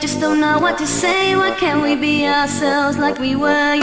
just don't know what to say. Why can't we be ourselves like we were?